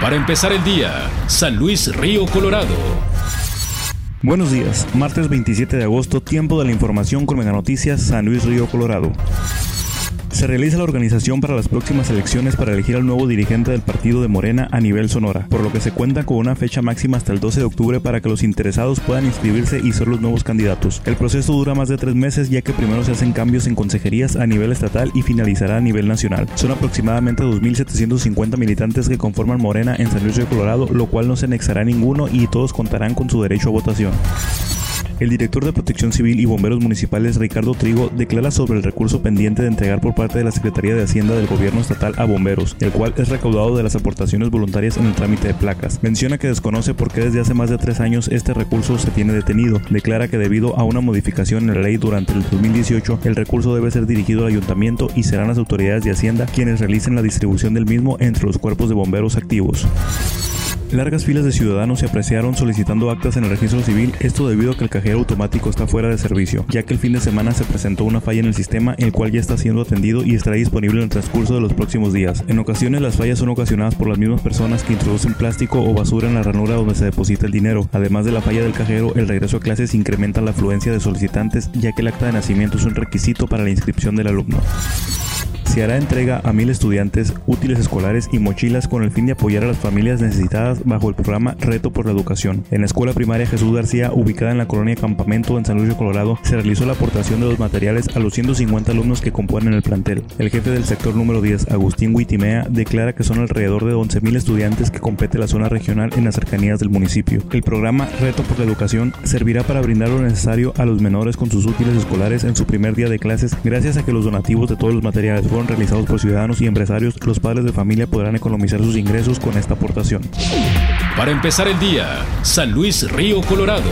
Para empezar el día, San Luis Río Colorado. Buenos días, martes 27 de agosto, tiempo de la información con Mega Noticias San Luis Río Colorado. Se realiza la organización para las próximas elecciones para elegir al nuevo dirigente del partido de Morena a nivel Sonora, por lo que se cuenta con una fecha máxima hasta el 12 de octubre para que los interesados puedan inscribirse y ser los nuevos candidatos. El proceso dura más de tres meses ya que primero se hacen cambios en consejerías a nivel estatal y finalizará a nivel nacional. Son aproximadamente 2.750 militantes que conforman Morena en San Luis de Colorado, lo cual no se anexará a ninguno y todos contarán con su derecho a votación. El director de Protección Civil y Bomberos Municipales, Ricardo Trigo, declara sobre el recurso pendiente de entregar por parte de la Secretaría de Hacienda del Gobierno Estatal a bomberos, el cual es recaudado de las aportaciones voluntarias en el trámite de placas. Menciona que desconoce por qué desde hace más de tres años este recurso se tiene detenido. Declara que debido a una modificación en la ley durante el 2018, el recurso debe ser dirigido al ayuntamiento y serán las autoridades de Hacienda quienes realicen la distribución del mismo entre los cuerpos de bomberos activos. Largas filas de ciudadanos se apreciaron solicitando actas en el registro civil, esto debido a que el cajero automático está fuera de servicio, ya que el fin de semana se presentó una falla en el sistema, el cual ya está siendo atendido y estará disponible en el transcurso de los próximos días. En ocasiones las fallas son ocasionadas por las mismas personas que introducen plástico o basura en la ranura donde se deposita el dinero. Además de la falla del cajero, el regreso a clases incrementa la afluencia de solicitantes, ya que el acta de nacimiento es un requisito para la inscripción del alumno se hará entrega a mil estudiantes, útiles escolares y mochilas con el fin de apoyar a las familias necesitadas bajo el programa Reto por la Educación. En la escuela primaria Jesús García, ubicada en la colonia Campamento en San Luis Colorado, se realizó la aportación de los materiales a los 150 alumnos que componen el plantel. El jefe del sector número 10, Agustín Huitimea, declara que son alrededor de 11.000 estudiantes que compete la zona regional en las cercanías del municipio. El programa Reto por la Educación servirá para brindar lo necesario a los menores con sus útiles escolares en su primer día de clases gracias a que los donativos de todos los materiales realizados por ciudadanos y empresarios, los padres de familia podrán economizar sus ingresos con esta aportación. Para empezar el día, San Luis Río Colorado.